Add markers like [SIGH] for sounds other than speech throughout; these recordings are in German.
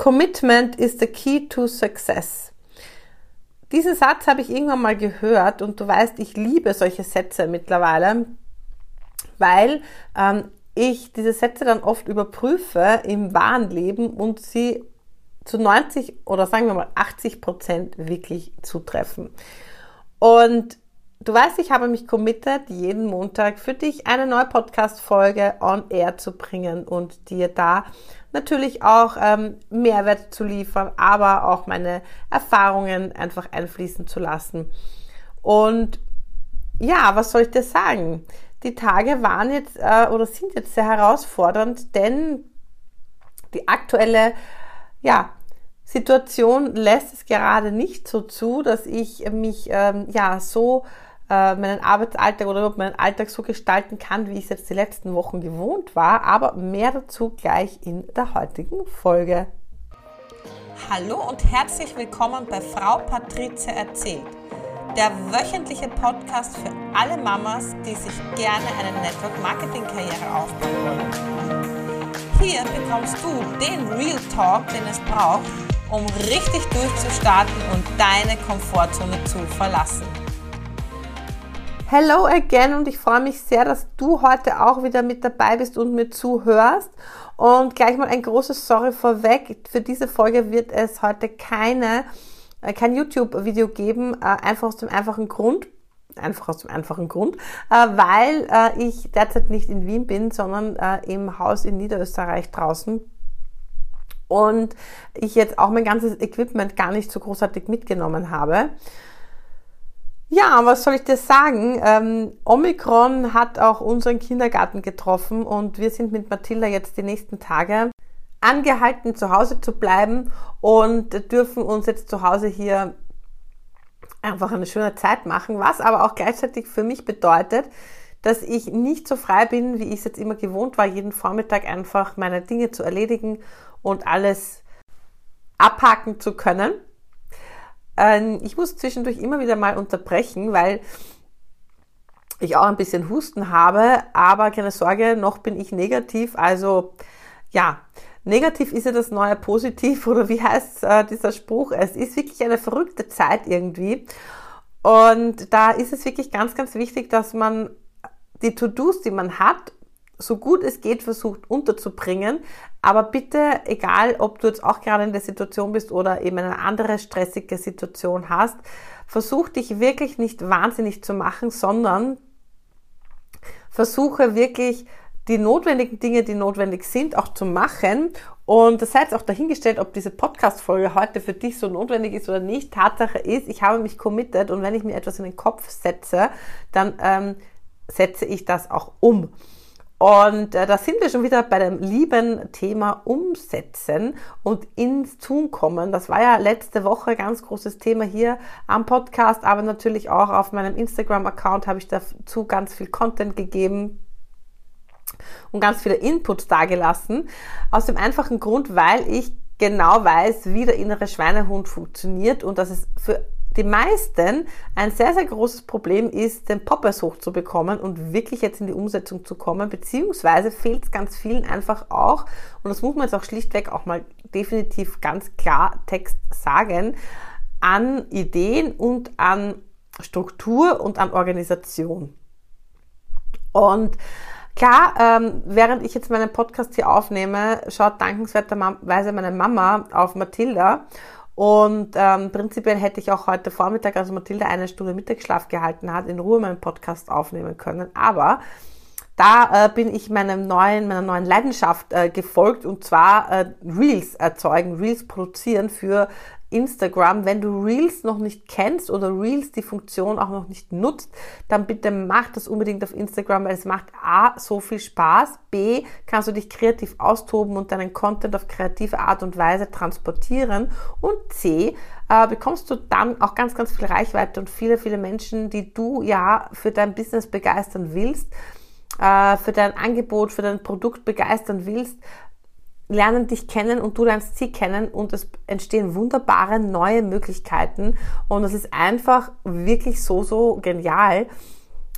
Commitment is the key to success. Diesen Satz habe ich irgendwann mal gehört und du weißt, ich liebe solche Sätze mittlerweile, weil ähm, ich diese Sätze dann oft überprüfe im wahren Leben und sie zu 90 oder sagen wir mal 80 Prozent wirklich zutreffen. Und du weißt, ich habe mich committed, jeden Montag für dich eine neue Podcast-Folge on air zu bringen und dir da natürlich auch ähm, Mehrwert zu liefern, aber auch meine Erfahrungen einfach einfließen zu lassen. Und ja, was soll ich dir sagen? Die Tage waren jetzt äh, oder sind jetzt sehr herausfordernd, denn die aktuelle ja, Situation lässt es gerade nicht so zu, dass ich mich ähm, ja so äh, meinen Arbeitsalltag oder überhaupt meinen Alltag so gestalten kann, wie ich es jetzt die letzten Wochen gewohnt war. Aber mehr dazu gleich in der heutigen Folge. Hallo und herzlich willkommen bei Frau Patrizia erzählt, der wöchentliche Podcast für alle Mamas, die sich gerne eine Network Marketing Karriere aufbauen wollen. Hier bekommst du den Real Talk, den es braucht um richtig durchzustarten und deine Komfortzone zu verlassen. Hello again und ich freue mich sehr, dass du heute auch wieder mit dabei bist und mir zuhörst. Und gleich mal ein großes Sorry vorweg. Für diese Folge wird es heute keine, äh, kein YouTube-Video geben, äh, einfach aus dem einfachen Grund, einfach aus dem einfachen Grund, äh, weil ich derzeit nicht in Wien bin, sondern im Haus in Niederösterreich draußen und ich jetzt auch mein ganzes Equipment gar nicht so großartig mitgenommen habe. Ja, was soll ich dir sagen? Ähm, Omikron hat auch unseren Kindergarten getroffen und wir sind mit Mathilda jetzt die nächsten Tage angehalten, zu Hause zu bleiben und dürfen uns jetzt zu Hause hier einfach eine schöne Zeit machen, was aber auch gleichzeitig für mich bedeutet, dass ich nicht so frei bin, wie ich es jetzt immer gewohnt war, jeden Vormittag einfach meine Dinge zu erledigen und alles abhaken zu können. Ähm, ich muss zwischendurch immer wieder mal unterbrechen, weil ich auch ein bisschen Husten habe, aber keine Sorge, noch bin ich negativ. Also ja, negativ ist ja das neue Positiv [LAUGHS] oder wie heißt äh, dieser Spruch? Es ist wirklich eine verrückte Zeit irgendwie. Und da ist es wirklich ganz, ganz wichtig, dass man die To-Dos, die man hat, so gut es geht versucht unterzubringen. Aber bitte, egal ob du jetzt auch gerade in der Situation bist oder eben eine andere stressige Situation hast, versuch dich wirklich nicht wahnsinnig zu machen, sondern versuche wirklich die notwendigen Dinge, die notwendig sind, auch zu machen. Und das sei jetzt auch dahingestellt, ob diese Podcast-Folge heute für dich so notwendig ist oder nicht. Tatsache ist, ich habe mich committed und wenn ich mir etwas in den Kopf setze, dann ähm, setze ich das auch um. Und äh, da sind wir schon wieder bei dem lieben Thema Umsetzen und ins Tun kommen. Das war ja letzte Woche ganz großes Thema hier am Podcast, aber natürlich auch auf meinem Instagram-Account habe ich dazu ganz viel Content gegeben und ganz viele Inputs dargelassen. Aus dem einfachen Grund, weil ich genau weiß, wie der innere Schweinehund funktioniert und dass es für die meisten ein sehr, sehr großes Problem ist, den Poppers hochzubekommen und wirklich jetzt in die Umsetzung zu kommen, beziehungsweise fehlt es ganz vielen einfach auch, und das muss man jetzt auch schlichtweg auch mal definitiv ganz klar Text sagen, an Ideen und an Struktur und an Organisation. Und Klar, ähm, während ich jetzt meinen Podcast hier aufnehme, schaut dankenswerterweise meine Mama auf Mathilda und ähm, prinzipiell hätte ich auch heute Vormittag, also Mathilda eine Stunde Mittagsschlaf gehalten hat, in Ruhe meinen Podcast aufnehmen können. Aber da äh, bin ich meinem neuen, meiner neuen Leidenschaft äh, gefolgt und zwar äh, Reels erzeugen, Reels produzieren für Instagram. Wenn du Reels noch nicht kennst oder Reels die Funktion auch noch nicht nutzt, dann bitte mach das unbedingt auf Instagram, weil es macht A, so viel Spaß, B, kannst du dich kreativ austoben und deinen Content auf kreative Art und Weise transportieren und C, äh, bekommst du dann auch ganz, ganz viel Reichweite und viele, viele Menschen, die du ja für dein Business begeistern willst, äh, für dein Angebot, für dein Produkt begeistern willst, lernen dich kennen und du lernst sie kennen und es entstehen wunderbare neue Möglichkeiten und es ist einfach wirklich so, so genial.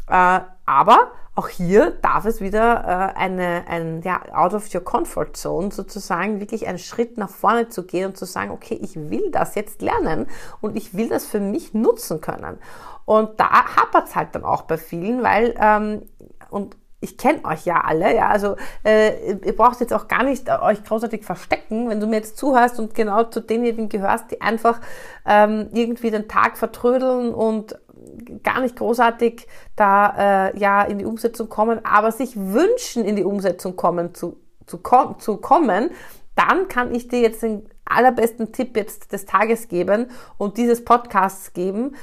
Äh, aber auch hier darf es wieder äh, eine, ein ja, out of your comfort zone sozusagen wirklich einen Schritt nach vorne zu gehen und zu sagen, okay, ich will das jetzt lernen und ich will das für mich nutzen können. Und da hapert es halt dann auch bei vielen, weil ähm, und ich kenne euch ja alle, ja, also äh, ihr braucht jetzt auch gar nicht euch großartig verstecken, wenn du mir jetzt zuhörst und genau zu denjenigen gehörst, die einfach ähm, irgendwie den Tag vertrödeln und gar nicht großartig da äh, ja in die Umsetzung kommen, aber sich wünschen in die Umsetzung kommen zu, zu, kom zu kommen, dann kann ich dir jetzt den allerbesten Tipp jetzt des Tages geben und dieses Podcasts geben.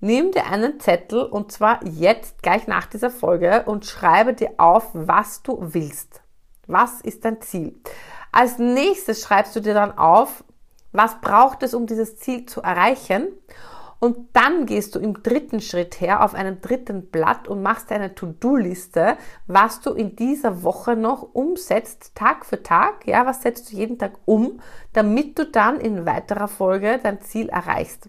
Nimm dir einen Zettel und zwar jetzt gleich nach dieser Folge und schreibe dir auf, was du willst. Was ist dein Ziel? Als nächstes schreibst du dir dann auf, was braucht es, um dieses Ziel zu erreichen? Und dann gehst du im dritten Schritt her auf einem dritten Blatt und machst eine To-Do-Liste, was du in dieser Woche noch umsetzt, Tag für Tag. Ja, was setzt du jeden Tag um, damit du dann in weiterer Folge dein Ziel erreichst.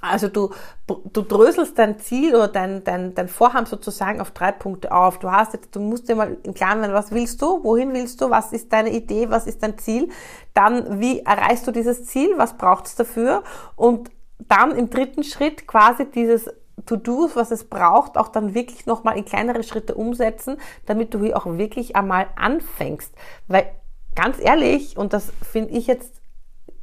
Also du, du dröselst dein Ziel oder dein, dein, dein Vorhaben sozusagen auf drei Punkte auf. Du hast jetzt, du musst dir mal im Klaren werden, was willst du, wohin willst du, was ist deine Idee, was ist dein Ziel, dann wie erreichst du dieses Ziel, was braucht es dafür und dann im dritten Schritt quasi dieses To-Dos, was es braucht, auch dann wirklich nochmal in kleinere Schritte umsetzen, damit du hier auch wirklich einmal anfängst. Weil ganz ehrlich, und das finde ich jetzt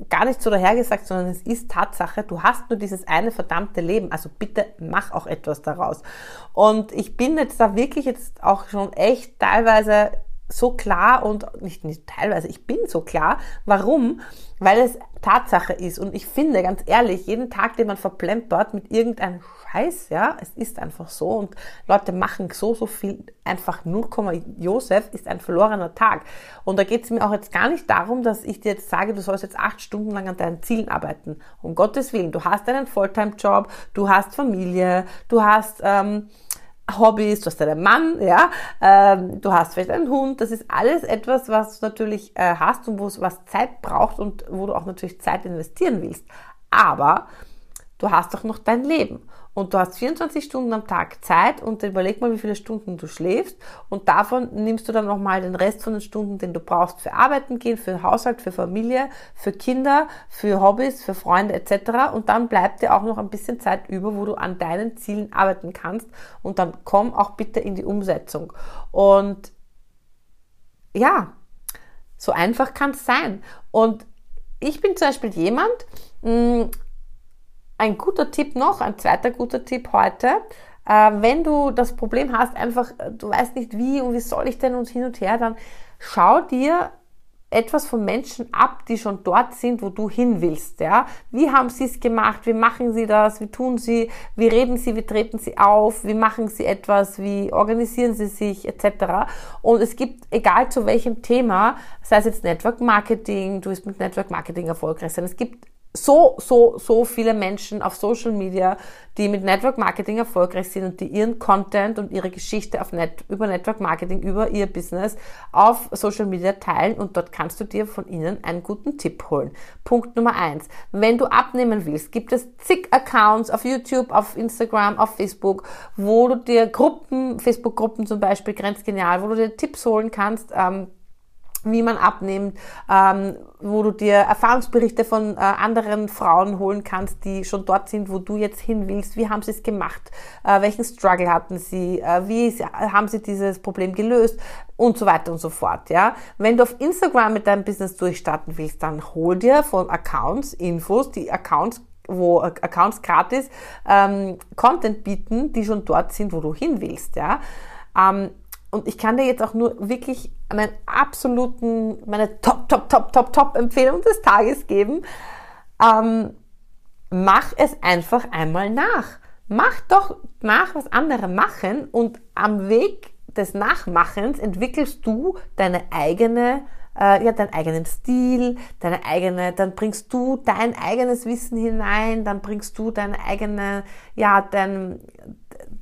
gar nicht so dahergesagt, sondern es ist Tatsache, du hast nur dieses eine verdammte Leben. Also bitte mach auch etwas daraus. Und ich bin jetzt da wirklich jetzt auch schon echt teilweise so klar und nicht, nicht teilweise, ich bin so klar. Warum? Weil es Tatsache ist. Und ich finde, ganz ehrlich, jeden Tag, den man verplempert mit irgendeinem Scheiß, ja, es ist einfach so. Und Leute machen so, so viel, einfach 0, Josef ist ein verlorener Tag. Und da geht es mir auch jetzt gar nicht darum, dass ich dir jetzt sage, du sollst jetzt acht Stunden lang an deinen Zielen arbeiten. Um Gottes Willen, du hast einen Fulltime-Job, du hast Familie, du hast... Ähm, Hobbys, du hast einen Mann, ja, ähm, du hast vielleicht einen Hund, das ist alles etwas, was du natürlich äh, hast und wo es was Zeit braucht und wo du auch natürlich Zeit investieren willst. Aber du hast doch noch dein Leben und du hast 24 Stunden am Tag Zeit und überleg mal, wie viele Stunden du schläfst und davon nimmst du dann nochmal den Rest von den Stunden, den du brauchst für Arbeiten gehen, für Haushalt, für Familie, für Kinder, für Hobbys, für Freunde etc. Und dann bleibt dir auch noch ein bisschen Zeit über, wo du an deinen Zielen arbeiten kannst und dann komm auch bitte in die Umsetzung. Und ja, so einfach kann es sein. Und ich bin zum Beispiel jemand, hm, ein guter Tipp noch, ein zweiter guter Tipp heute. Äh, wenn du das Problem hast, einfach, äh, du weißt nicht wie und wie soll ich denn und hin und her, dann schau dir etwas von Menschen ab, die schon dort sind, wo du hin willst. Ja? Wie haben sie es gemacht? Wie machen sie das? Wie tun sie? Wie reden sie? Wie treten sie auf? Wie machen sie etwas? Wie organisieren sie sich? Etc. Und es gibt, egal zu welchem Thema, sei es jetzt Network Marketing, du bist mit Network Marketing erfolgreich sein, es gibt so, so, so viele Menschen auf Social Media, die mit Network Marketing erfolgreich sind und die ihren Content und ihre Geschichte auf Net, über Network Marketing, über ihr Business auf Social Media teilen und dort kannst du dir von ihnen einen guten Tipp holen. Punkt Nummer eins. Wenn du abnehmen willst, gibt es zig Accounts auf YouTube, auf Instagram, auf Facebook, wo du dir Gruppen, Facebook-Gruppen zum Beispiel, grenzgenial, wo du dir Tipps holen kannst, ähm, wie man abnimmt, ähm, wo du dir Erfahrungsberichte von äh, anderen Frauen holen kannst, die schon dort sind, wo du jetzt hin willst. Wie haben sie es gemacht? Äh, welchen Struggle hatten sie? Äh, wie sie, haben sie dieses Problem gelöst? Und so weiter und so fort. Ja, wenn du auf Instagram mit deinem Business durchstarten willst, dann hol dir von Accounts Infos, die Accounts wo Accounts gratis ähm, Content bieten, die schon dort sind, wo du hin willst. Ja. Ähm, und ich kann dir jetzt auch nur wirklich meinen absoluten, meine Top, Top, Top, Top, Top Empfehlung des Tages geben. Ähm, mach es einfach einmal nach. Mach doch nach, was andere machen und am Weg des Nachmachens entwickelst du deine eigene äh, ja, deinen eigenen Stil, deine eigene, dann bringst du dein eigenes Wissen hinein, dann bringst du deine eigene, ja, dein,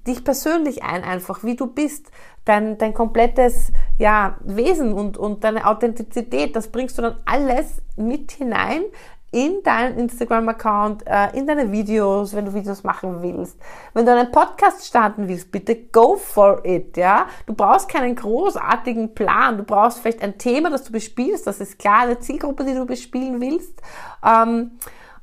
dich persönlich ein, einfach wie du bist, dein, dein komplettes ja, Wesen und, und deine Authentizität, das bringst du dann alles mit hinein in deinen Instagram-Account, äh, in deine Videos, wenn du Videos machen willst. Wenn du einen Podcast starten willst, bitte go for it, ja. Du brauchst keinen großartigen Plan. Du brauchst vielleicht ein Thema, das du bespielst. Das ist klar, eine Zielgruppe, die du bespielen willst. Ähm,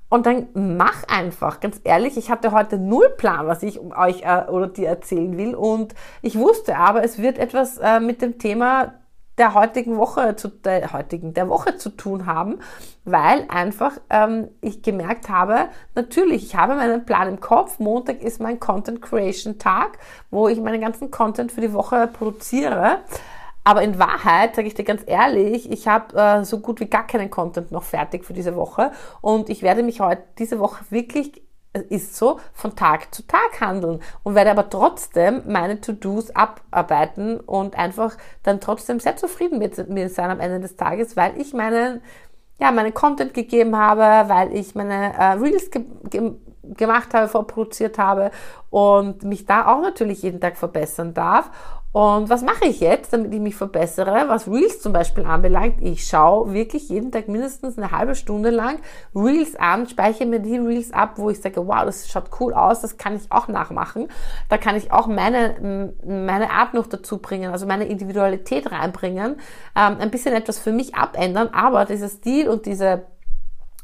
und dann mach einfach, ganz ehrlich, ich hatte heute null Plan, was ich euch äh, oder dir erzählen will. Und ich wusste aber, es wird etwas äh, mit dem Thema der heutigen Woche zu der heutigen der Woche zu tun haben, weil einfach ähm, ich gemerkt habe, natürlich, ich habe meinen Plan im Kopf. Montag ist mein Content Creation Tag, wo ich meinen ganzen Content für die Woche produziere. Aber in Wahrheit, sage ich dir ganz ehrlich, ich habe äh, so gut wie gar keinen Content noch fertig für diese Woche. Und ich werde mich heute diese Woche wirklich ist so, von Tag zu Tag handeln und werde aber trotzdem meine To-Dos abarbeiten und einfach dann trotzdem sehr zufrieden mit mir sein am Ende des Tages, weil ich meinen, ja, meinen Content gegeben habe, weil ich meine äh, Reels ge ge gemacht habe, vorproduziert habe und mich da auch natürlich jeden Tag verbessern darf und was mache ich jetzt, damit ich mich verbessere? Was Reels zum Beispiel anbelangt, ich schaue wirklich jeden Tag mindestens eine halbe Stunde lang Reels an, speichere mir die Reels ab, wo ich sage, wow, das schaut cool aus, das kann ich auch nachmachen. Da kann ich auch meine, meine Art noch dazu bringen, also meine Individualität reinbringen, ähm, ein bisschen etwas für mich abändern, aber dieser Stil und diese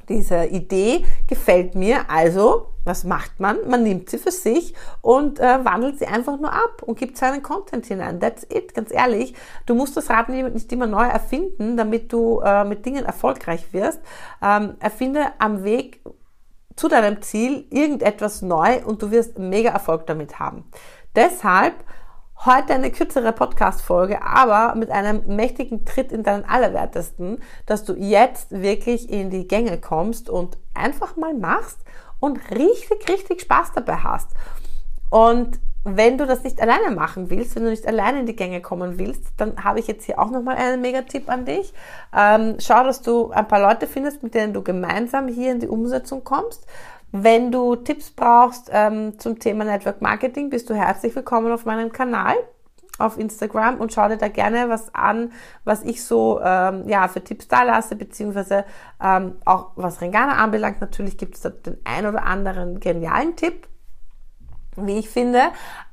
diese Idee gefällt mir, also was macht man? Man nimmt sie für sich und äh, wandelt sie einfach nur ab und gibt seinen Content hinein. That's it, ganz ehrlich. Du musst das Rad nicht immer neu erfinden, damit du äh, mit Dingen erfolgreich wirst. Ähm, erfinde am Weg zu deinem Ziel irgendetwas neu und du wirst mega Erfolg damit haben. Deshalb Heute eine kürzere Podcast-Folge, aber mit einem mächtigen Tritt in deinen Allerwertesten, dass du jetzt wirklich in die Gänge kommst und einfach mal machst und richtig, richtig Spaß dabei hast. Und wenn du das nicht alleine machen willst, wenn du nicht alleine in die Gänge kommen willst, dann habe ich jetzt hier auch nochmal einen Mega-Tipp an dich. Ähm, schau, dass du ein paar Leute findest, mit denen du gemeinsam hier in die Umsetzung kommst. Wenn du Tipps brauchst ähm, zum Thema Network Marketing, bist du herzlich willkommen auf meinem Kanal auf Instagram und schau dir da gerne was an, was ich so ähm, ja für Tipps da lasse, beziehungsweise ähm, auch was Rengana anbelangt. Natürlich gibt es da den ein oder anderen genialen Tipp, wie ich finde.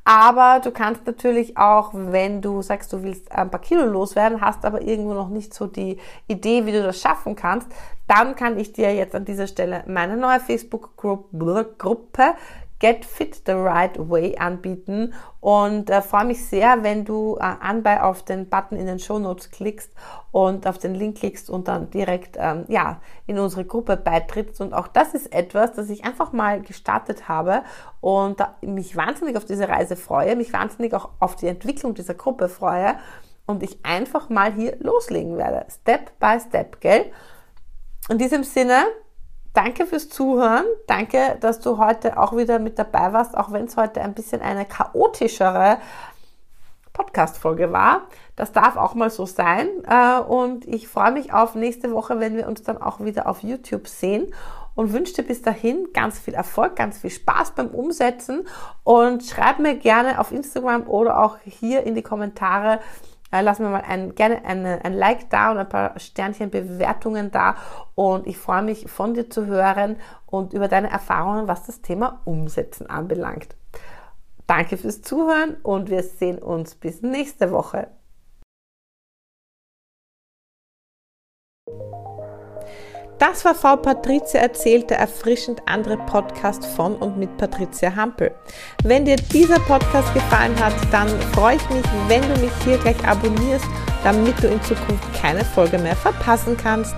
Aber du kannst natürlich auch, wenn du sagst, du willst ein paar Kilo loswerden, hast aber irgendwo noch nicht so die Idee, wie du das schaffen kannst, dann kann ich dir jetzt an dieser Stelle meine neue Facebook-Gruppe Get Fit the Right Way anbieten. Und äh, freue mich sehr, wenn du äh, anbei auf den Button in den Show Notes klickst und auf den Link klickst und dann direkt ähm, ja in unsere Gruppe beitrittst. Und auch das ist etwas, das ich einfach mal gestartet habe und mich wahnsinnig auf diese Reise freue, mich wahnsinnig auch auf die Entwicklung dieser Gruppe freue und ich einfach mal hier loslegen werde, Step by Step, gell? In diesem Sinne Danke fürs Zuhören. Danke, dass du heute auch wieder mit dabei warst, auch wenn es heute ein bisschen eine chaotischere Podcast-Folge war. Das darf auch mal so sein. Äh, und ich freue mich auf nächste Woche, wenn wir uns dann auch wieder auf YouTube sehen. Und wünsche dir bis dahin ganz viel Erfolg, ganz viel Spaß beim Umsetzen. Und schreib mir gerne auf Instagram oder auch hier in die Kommentare, äh, lass mir mal ein, gerne eine, ein Like da und ein paar Sternchen Bewertungen da. Und ich freue mich von dir zu hören und über deine Erfahrungen, was das Thema Umsetzen anbelangt. Danke fürs Zuhören und wir sehen uns bis nächste Woche. Das war Frau Patricia erzählt, der erfrischend andere Podcast von und mit Patricia Hampel. Wenn dir dieser Podcast gefallen hat, dann freue ich mich, wenn du mich hier gleich abonnierst, damit du in Zukunft keine Folge mehr verpassen kannst.